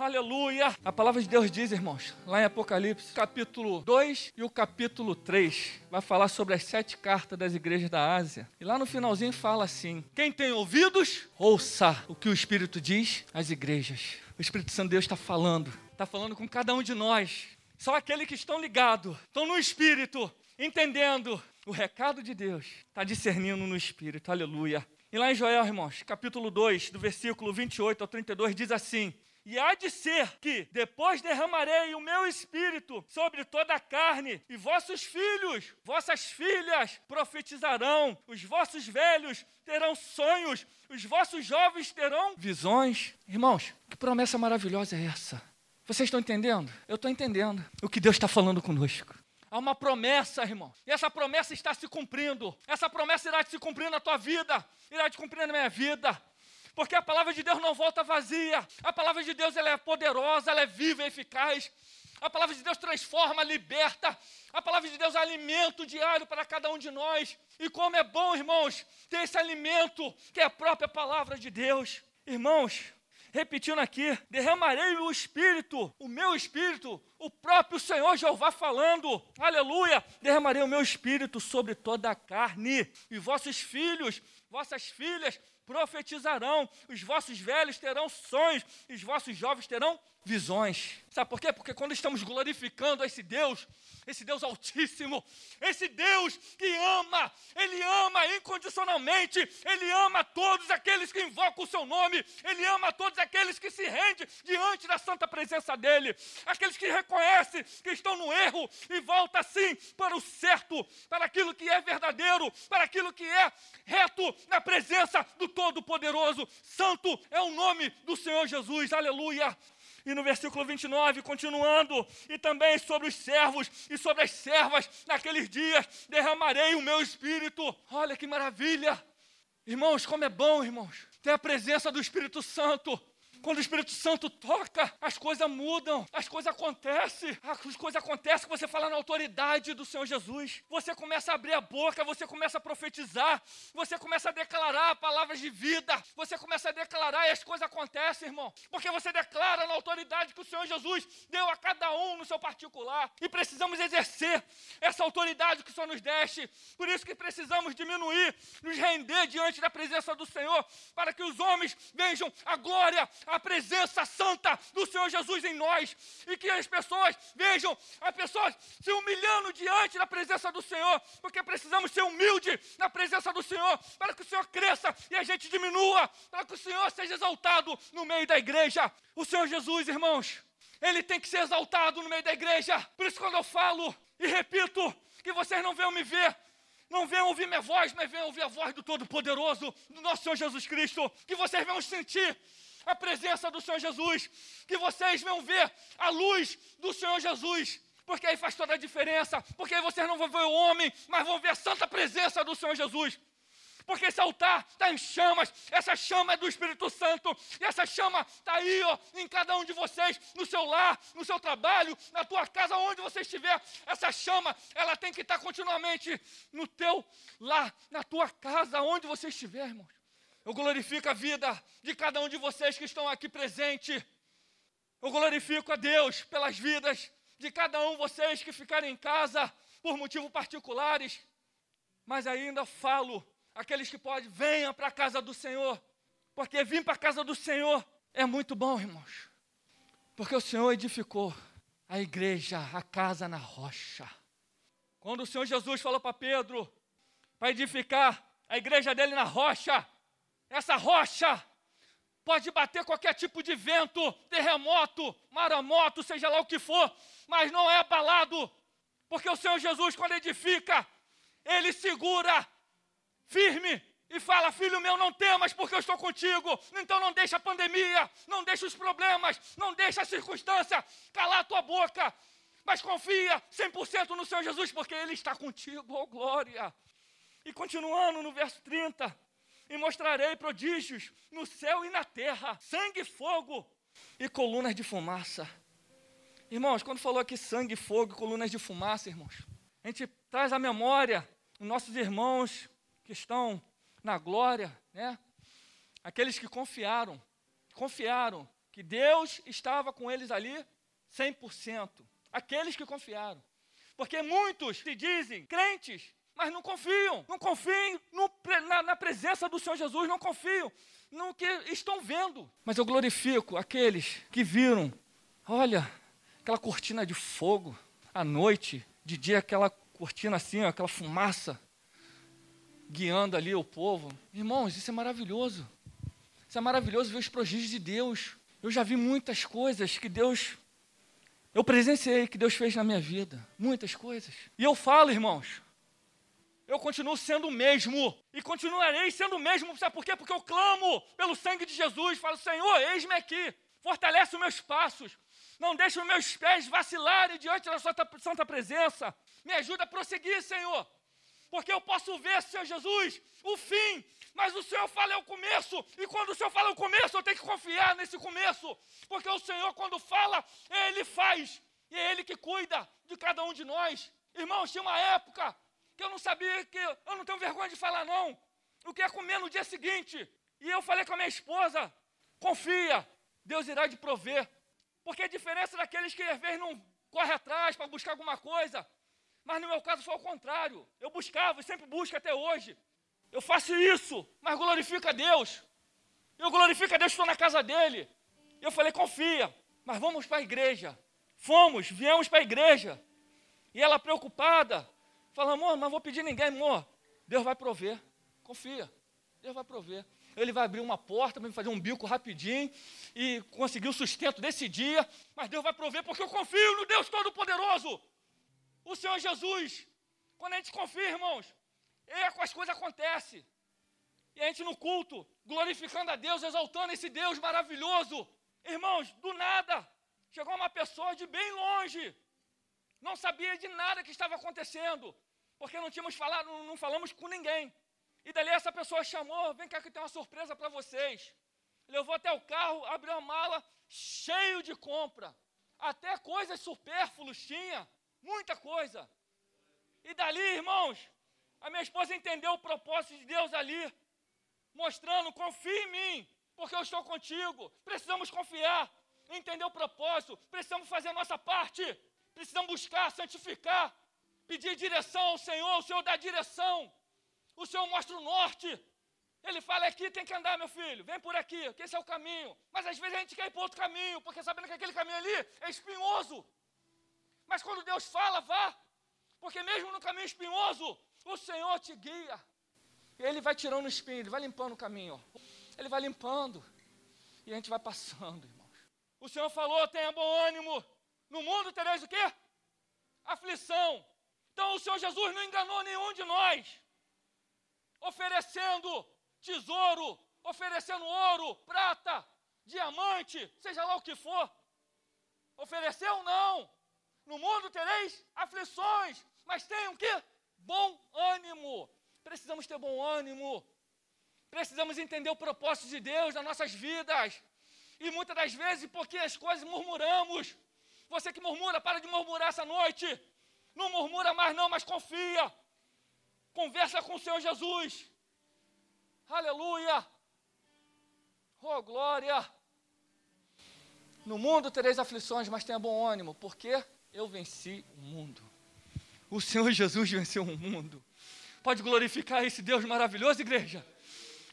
Aleluia! A palavra de Deus diz, irmãos, lá em Apocalipse, capítulo 2 e o capítulo 3, vai falar sobre as sete cartas das igrejas da Ásia. E lá no finalzinho fala assim: Quem tem ouvidos, ouça o que o Espírito diz às igrejas. O Espírito Santo de Deus está falando, está falando com cada um de nós. Só aqueles que estão ligados, estão no Espírito, entendendo o recado de Deus, está discernindo no Espírito. Aleluia! E lá em Joel, irmãos, capítulo 2, do versículo 28 ao 32, diz assim: E há de ser que depois derramarei o meu espírito sobre toda a carne, e vossos filhos, vossas filhas profetizarão, os vossos velhos terão sonhos, os vossos jovens terão visões. Irmãos, que promessa maravilhosa é essa? Vocês estão entendendo? Eu estou entendendo o que Deus está falando conosco. Há uma promessa, irmão. E essa promessa está se cumprindo. Essa promessa irá se cumprir na tua vida, irá se cumprir na minha vida. Porque a palavra de Deus não volta vazia. A palavra de Deus ela é poderosa, ela é viva e eficaz. A palavra de Deus transforma, liberta. A palavra de Deus é alimento diário para cada um de nós. E como é bom, irmãos, ter esse alimento que é a própria palavra de Deus. Irmãos, repetindo aqui, derramarei o Espírito, o meu Espírito, o próprio Senhor Jeová falando, aleluia, derramarei o meu Espírito sobre toda a carne, e vossos filhos, vossas filhas profetizarão, os vossos velhos terão sonhos, os vossos jovens terão visões. Sabe por quê? Porque quando estamos glorificando esse Deus, esse Deus Altíssimo, esse Deus que ama, Ele ama incondicionalmente, Ele ama todos aqueles que invocam o Seu nome, Ele ama todos aqueles que se rendem diante da santa presença dEle, aqueles que reconhecem que estão no erro e voltam assim para o certo, para aquilo que é verdadeiro, para aquilo que é reto na presença do Todo-Poderoso. Santo é o nome do Senhor Jesus, aleluia. E no versículo 29, continuando, e também sobre os servos e sobre as servas, naqueles dias derramarei o meu espírito. Olha que maravilha! Irmãos, como é bom, irmãos, ter a presença do Espírito Santo. Quando o Espírito Santo toca, as coisas mudam, as coisas acontecem, as coisas acontecem que você fala na autoridade do Senhor Jesus. Você começa a abrir a boca, você começa a profetizar, você começa a declarar palavras de vida, você começa a declarar e as coisas acontecem, irmão. Porque você declara na autoridade que o Senhor Jesus deu a cada um no seu particular. E precisamos exercer essa autoridade que o Senhor nos deste. Por isso que precisamos diminuir, nos render diante da presença do Senhor, para que os homens vejam a glória, a presença santa do Senhor Jesus em nós e que as pessoas vejam as pessoas se humilhando diante da presença do Senhor, porque precisamos ser humildes na presença do Senhor para que o Senhor cresça e a gente diminua, para que o Senhor seja exaltado no meio da igreja. O Senhor Jesus, irmãos, ele tem que ser exaltado no meio da igreja. Por isso, quando eu falo e repito que vocês não venham me ver, não venham ouvir minha voz, mas venham ouvir a voz do Todo-Poderoso, do nosso Senhor Jesus Cristo. Que vocês venham sentir a presença do Senhor Jesus, que vocês venham ver a luz do Senhor Jesus, porque aí faz toda a diferença, porque aí vocês não vão ver o homem, mas vão ver a santa presença do Senhor Jesus. Porque esse altar está em chamas, essa chama é do Espírito Santo, e essa chama está aí, ó, em cada um de vocês, no seu lar, no seu trabalho, na tua casa, onde você estiver. Essa chama, ela tem que estar continuamente no teu lar, na tua casa, onde você estiver, irmãos. Eu glorifico a vida de cada um de vocês que estão aqui presente. Eu glorifico a Deus pelas vidas de cada um de vocês que ficarem em casa por motivos particulares. Mas ainda falo, aqueles que podem, venham para a casa do Senhor. Porque vir para a casa do Senhor é muito bom, irmãos. Porque o Senhor edificou a igreja, a casa na rocha. Quando o Senhor Jesus falou para Pedro para edificar a igreja dele na rocha, essa rocha pode bater qualquer tipo de vento, terremoto, maremoto, seja lá o que for, mas não é abalado, porque o Senhor Jesus, quando edifica, ele segura firme e fala: Filho meu, não temas, porque eu estou contigo. Então não deixa a pandemia, não deixa os problemas, não deixa a circunstância calar a tua boca, mas confia 100% no Senhor Jesus, porque Ele está contigo, oh glória. E continuando no verso 30, e mostrarei prodígios no céu e na terra, sangue fogo e colunas de fumaça. Irmãos, quando falou aqui sangue, fogo e colunas de fumaça, irmãos, a gente traz à memória os nossos irmãos que estão na glória, né? Aqueles que confiaram, confiaram que Deus estava com eles ali 100%. Aqueles que confiaram. Porque muitos se dizem crentes, mas não confiam. Não confiam no, na, na presença do Senhor Jesus, não confiam no que estão vendo. Mas eu glorifico aqueles que viram, olha, aquela cortina de fogo à noite, de dia aquela cortina assim, aquela fumaça guiando ali o povo. Irmãos, isso é maravilhoso. Isso é maravilhoso ver os prodígios de Deus. Eu já vi muitas coisas que Deus. Eu presenciei que Deus fez na minha vida. Muitas coisas. E eu falo, irmãos, eu continuo sendo o mesmo. E continuarei sendo o mesmo. Sabe por quê? Porque eu clamo pelo sangue de Jesus. Falo, Senhor, eis-me aqui. Fortalece os meus passos. Não deixe os meus pés vacilarem diante da sua santa presença. Me ajuda a prosseguir, Senhor. Porque eu posso ver, Senhor Jesus, o fim. Mas o Senhor fala é o começo. E quando o Senhor fala é o começo, eu tenho que confiar nesse começo. Porque o Senhor, quando fala, Ele faz. E é Ele que cuida de cada um de nós. Irmãos, tinha uma época que eu não sabia que eu não tenho vergonha de falar não. O que é comer no dia seguinte? E eu falei com a minha esposa: confia, Deus irá te prover. Porque a diferença daqueles que às vezes não corre atrás para buscar alguma coisa, mas no meu caso foi ao contrário. Eu buscava e sempre busco até hoje. Eu faço isso, mas glorifico a Deus. Eu glorifico a Deus, estou na casa dele. Eu falei, confia, mas vamos para a igreja. Fomos, viemos para a igreja. E ela preocupada, Fala, amor, mas vou pedir ninguém, amor. Deus vai prover. Confia. Deus vai prover. Ele vai abrir uma porta, vai fazer um bico rapidinho e conseguir o sustento desse dia. Mas Deus vai prover porque eu confio no Deus Todo-Poderoso. O Senhor Jesus. Quando a gente confia, irmãos, é com as coisas acontecem. E a gente no culto, glorificando a Deus, exaltando esse Deus maravilhoso. Irmãos, do nada, chegou uma pessoa de bem longe não sabia de nada que estava acontecendo, porque não tínhamos falado, não falamos com ninguém. E dali essa pessoa chamou, vem cá que tem uma surpresa para vocês. Levou até o carro, abriu a mala, cheio de compra. Até coisas supérfluas tinha, muita coisa. E dali, irmãos, a minha esposa entendeu o propósito de Deus ali, mostrando, confia em mim, porque eu estou contigo. Precisamos confiar, entender o propósito, precisamos fazer a nossa parte. Precisamos buscar, santificar, pedir direção ao Senhor, o Senhor dá direção. O Senhor mostra o norte. Ele fala aqui tem que andar, meu filho, vem por aqui, que esse é o caminho. Mas às vezes a gente quer ir para outro caminho, porque sabendo que aquele caminho ali é espinhoso. Mas quando Deus fala, vá, porque mesmo no caminho espinhoso, o Senhor te guia. Ele vai tirando o espinho, Ele vai limpando o caminho. Ele vai limpando. E a gente vai passando, irmãos. O Senhor falou: tenha bom ânimo. No mundo tereis o quê? Aflição. Então o Senhor Jesus não enganou nenhum de nós, oferecendo tesouro, oferecendo ouro, prata, diamante, seja lá o que for. Ofereceu não. No mundo tereis aflições, mas tenham que bom ânimo. Precisamos ter bom ânimo. Precisamos entender o propósito de Deus nas nossas vidas. E muitas das vezes, porque as coisas murmuramos, você que murmura, para de murmurar essa noite. Não murmura mais, não, mas confia. Conversa com o Senhor Jesus. Aleluia. Oh, glória. No mundo tereis aflições, mas tenha bom ânimo, porque eu venci o mundo. O Senhor Jesus venceu o mundo. Pode glorificar esse Deus maravilhoso, igreja?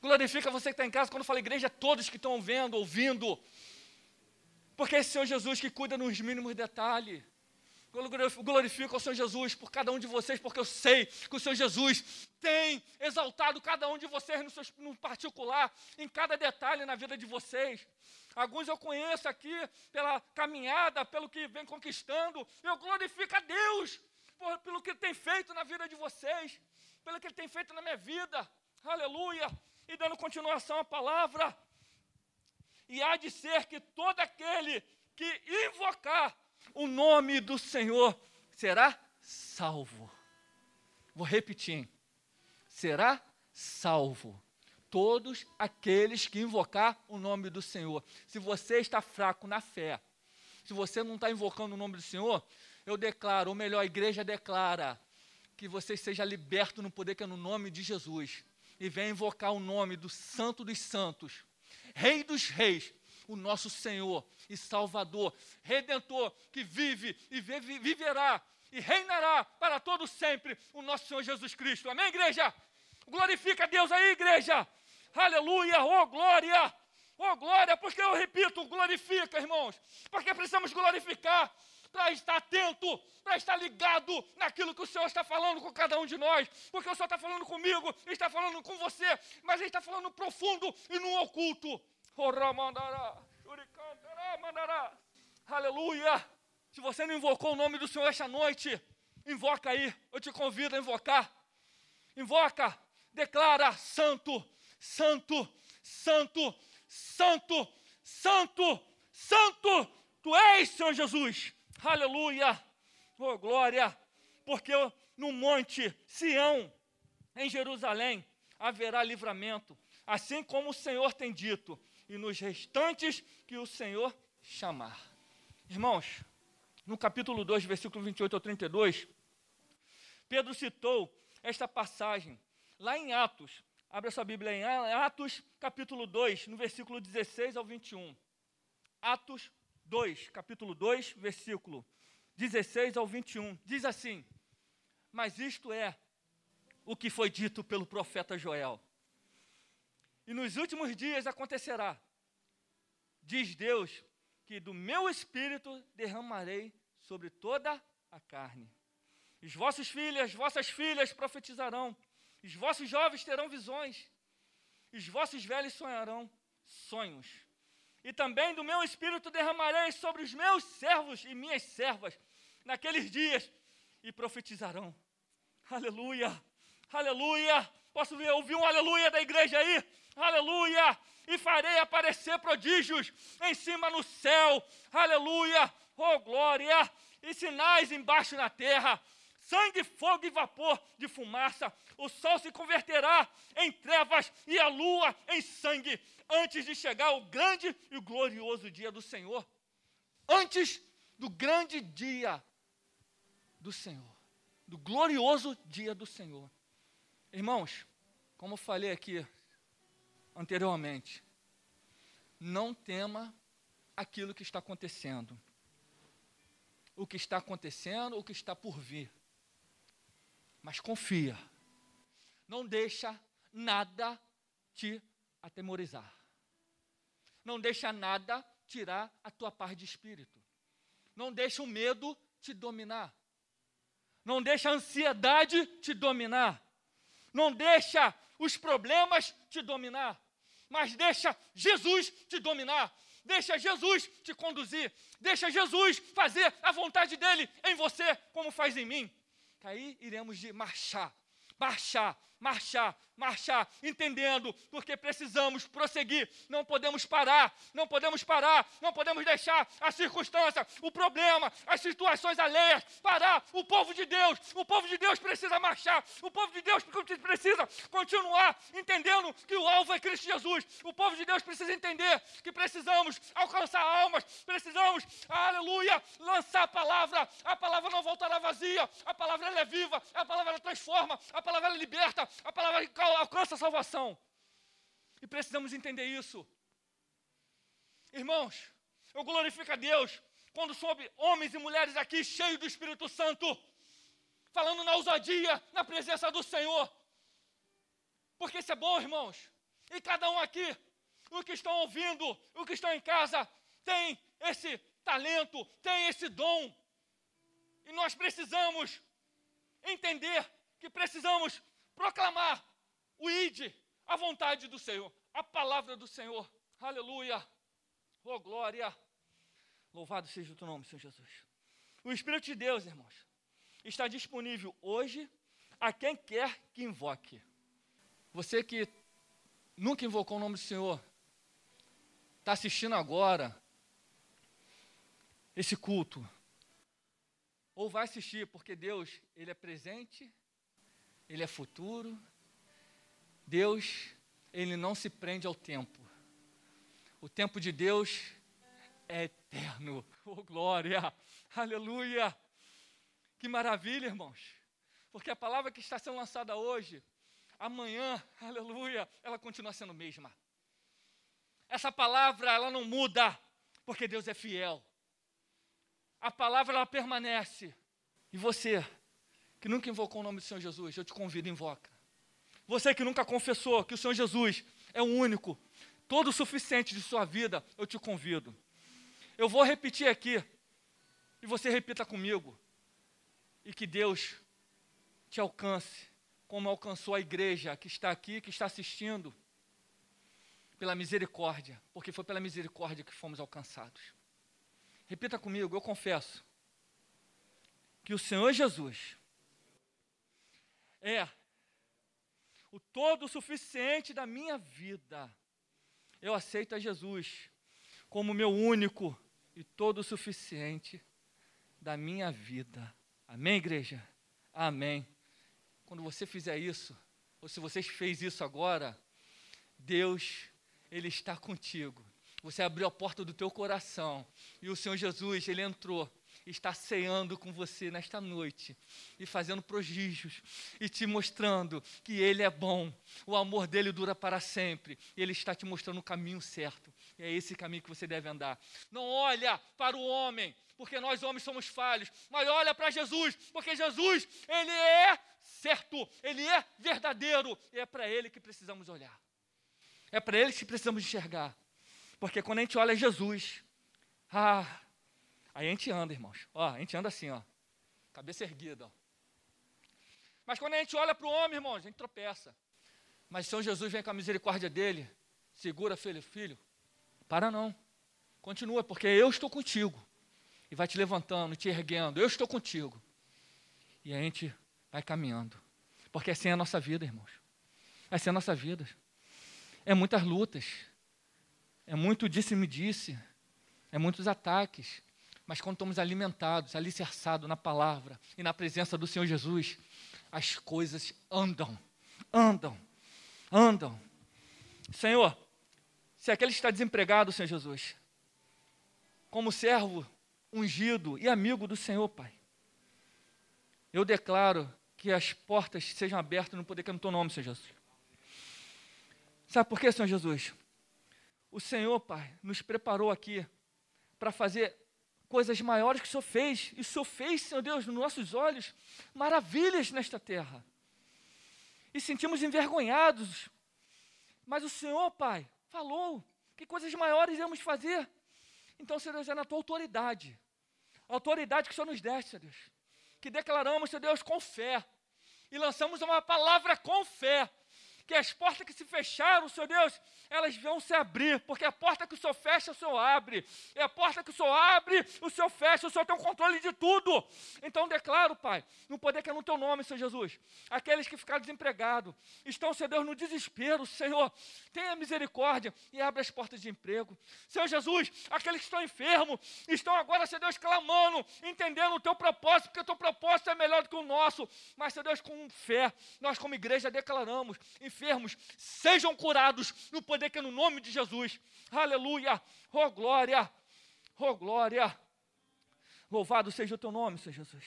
Glorifica você que está em casa. Quando eu falo igreja, todos que estão vendo, ouvindo, porque é esse Senhor Jesus que cuida nos mínimos detalhes. Glorifico ao Senhor Jesus por cada um de vocês, porque eu sei que o Senhor Jesus tem exaltado cada um de vocês no, seu, no particular, em cada detalhe na vida de vocês. Alguns eu conheço aqui pela caminhada, pelo que vem conquistando. Eu glorifico a Deus por, pelo que Ele tem feito na vida de vocês, pelo que Ele tem feito na minha vida. Aleluia! E dando continuação à palavra, e há de ser que todo aquele que invocar o nome do Senhor será salvo. Vou repetir: será salvo. Todos aqueles que invocar o nome do Senhor. Se você está fraco na fé, se você não está invocando o nome do Senhor, eu declaro, ou melhor, a igreja declara, que você seja liberto no poder que é no nome de Jesus. E venha invocar o nome do Santo dos Santos, Rei dos Reis, o nosso Senhor e Salvador, Redentor, que vive e vive, viverá e reinará para todo sempre, o nosso Senhor Jesus Cristo. Amém, igreja? Glorifica a Deus aí, igreja. Aleluia, oh glória. Oh glória, porque eu repito, glorifica, irmãos. Porque precisamos glorificar para estar atento, para estar ligado naquilo que o Senhor está falando com cada um de nós, porque o Senhor está falando comigo, está falando com você, mas Ele está falando profundo e no oculto. Aleluia! Se você não invocou o nome do Senhor esta noite, invoca aí, eu te convido a invocar. Invoca, declara: Santo, Santo, Santo, Santo, Santo, Santo, Tu és, Senhor Jesus. Aleluia! Oh, glória! Porque no monte Sião, em Jerusalém, haverá livramento, assim como o Senhor tem dito, e nos restantes que o Senhor chamar. Irmãos, no capítulo 2, versículo 28 ao 32, Pedro citou esta passagem lá em Atos. Abra sua Bíblia em Atos, capítulo 2, no versículo 16 ao 21. Atos 2, capítulo 2, versículo 16 ao 21. Diz assim: Mas isto é o que foi dito pelo profeta Joel. E nos últimos dias acontecerá, diz Deus, que do meu espírito derramarei sobre toda a carne. Os vossos filhos, as vossas filhas profetizarão, os vossos jovens terão visões, os vossos velhos sonharão sonhos e também do meu espírito derramarei sobre os meus servos e minhas servas naqueles dias e profetizarão. Aleluia, aleluia. Posso ver, ouvir um aleluia da igreja aí? Aleluia! E farei aparecer prodígios em cima no céu. Aleluia! Oh glória! E sinais embaixo na terra sangue, fogo e vapor de fumaça. O sol se converterá em trevas e a lua em sangue, antes de chegar o grande e glorioso dia do Senhor. Antes do grande dia do Senhor, do glorioso dia do Senhor. Irmãos, como eu falei aqui anteriormente, não tema aquilo que está acontecendo. O que está acontecendo, o que está por vir. Mas confia. Não deixa nada te atemorizar. Não deixa nada tirar a tua paz de espírito. Não deixa o medo te dominar. Não deixa a ansiedade te dominar. Não deixa os problemas te dominar. Mas deixa Jesus te dominar. Deixa Jesus te conduzir. Deixa Jesus fazer a vontade dele em você, como faz em mim aí iremos de marchar, marchar, marchar, marchar, entendendo, porque precisamos prosseguir, não podemos parar, não podemos parar, não podemos deixar a circunstância, o problema, as situações alheias parar. O povo de Deus, o povo de Deus precisa marchar, o povo de Deus precisa continuar entendendo que o alvo é Cristo Jesus. O povo de Deus precisa entender que precisamos alcançar almas, precisamos, aleluia, lançar a palavra. A palavra não voltará vazia, a palavra é viva, a palavra transforma, a palavra liberta, a palavra alcança a salvação. E precisamos entender isso. Irmãos, eu glorifico a Deus quando soube homens e mulheres aqui cheios do Espírito Santo, falando na ousadia, na presença do Senhor. Porque isso é bom, irmãos. E cada um aqui, o que estão ouvindo, o que estão em casa, tem esse talento, tem esse dom. E nós precisamos entender que precisamos proclamar o ide, a vontade do Senhor, a palavra do Senhor. Aleluia. Oh, glória. Louvado seja o teu nome, Senhor Jesus. O Espírito de Deus, irmãos, está disponível hoje a quem quer que invoque. Você que nunca invocou o nome do Senhor, está assistindo agora esse culto, ou vai assistir, porque Deus, Ele é presente ele é futuro. Deus, ele não se prende ao tempo. O tempo de Deus é eterno. Oh, glória! Aleluia! Que maravilha, irmãos. Porque a palavra que está sendo lançada hoje, amanhã, aleluia, ela continua sendo a mesma. Essa palavra, ela não muda, porque Deus é fiel. A palavra, ela permanece. E você, que nunca invocou o nome do Senhor Jesus, eu te convido, invoca. Você que nunca confessou que o Senhor Jesus é o único, todo o suficiente de sua vida, eu te convido. Eu vou repetir aqui, e você repita comigo. E que Deus te alcance, como alcançou a igreja que está aqui, que está assistindo, pela misericórdia, porque foi pela misericórdia que fomos alcançados. Repita comigo, eu confesso que o Senhor Jesus é o todo suficiente da minha vida. Eu aceito a Jesus como meu único e todo suficiente da minha vida. Amém, igreja? Amém. Quando você fizer isso, ou se você fez isso agora, Deus, Ele está contigo. Você abriu a porta do teu coração e o Senhor Jesus, Ele entrou está ceando com você nesta noite e fazendo prodígios e te mostrando que Ele é bom, o amor dele dura para sempre, Ele está te mostrando o caminho certo. E é esse caminho que você deve andar. Não olha para o homem, porque nós homens somos falhos, mas olha para Jesus, porque Jesus, Ele é certo, Ele é verdadeiro, e é para Ele que precisamos olhar. É para Ele que precisamos enxergar. Porque quando a gente olha Jesus, ah, Aí a gente anda, irmãos. Ó, a gente anda assim, ó. Cabeça erguida, ó. Mas quando a gente olha para o homem, irmãos, a gente tropeça. Mas São Jesus vem com a misericórdia dele, segura, filho, filho. Para não. Continua, porque eu estou contigo. E vai te levantando, te erguendo. Eu estou contigo. E a gente vai caminhando. Porque assim é a nossa vida, irmãos. Assim é a nossa vida. É muitas lutas. É muito disse-me disse. É muitos ataques. Mas quando estamos alimentados, alicerçados na palavra e na presença do Senhor Jesus, as coisas andam, andam, andam. Senhor, se aquele está desempregado, Senhor Jesus, como servo ungido e amigo do Senhor, Pai, eu declaro que as portas sejam abertas no poder que é no teu nome, Senhor Jesus. Sabe por quê, Senhor Jesus? O Senhor, Pai, nos preparou aqui para fazer coisas maiores que o Senhor fez. E o Senhor fez, Senhor Deus, nos nossos olhos, maravilhas nesta terra. E sentimos envergonhados. Mas o Senhor, Pai, falou que coisas maiores íamos fazer. Então, Senhor Deus, é na tua autoridade. A autoridade que o Senhor nos deste, Senhor Deus. Que declaramos, Senhor Deus, com fé. E lançamos uma palavra com fé que as portas que se fecharam, Senhor Deus, elas vão se abrir, porque a porta que o Senhor fecha, o Senhor abre. E a porta que o Senhor abre, o Senhor fecha, o Senhor tem o controle de tudo. Então declaro, Pai, no poder que é no teu nome, Senhor Jesus, aqueles que ficaram desempregados, estão, Senhor Deus, no desespero, Senhor, tenha misericórdia e abre as portas de emprego. Senhor Jesus, aqueles que estão enfermos, estão agora, Senhor Deus, clamando, entendendo o teu propósito, porque o teu propósito é melhor do que o nosso. Mas, Senhor Deus, com fé, nós como igreja declaramos, enfermos sejam curados no poder que é no nome de Jesus. Aleluia! Oh glória! Oh glória! Louvado seja o teu nome, Senhor Jesus.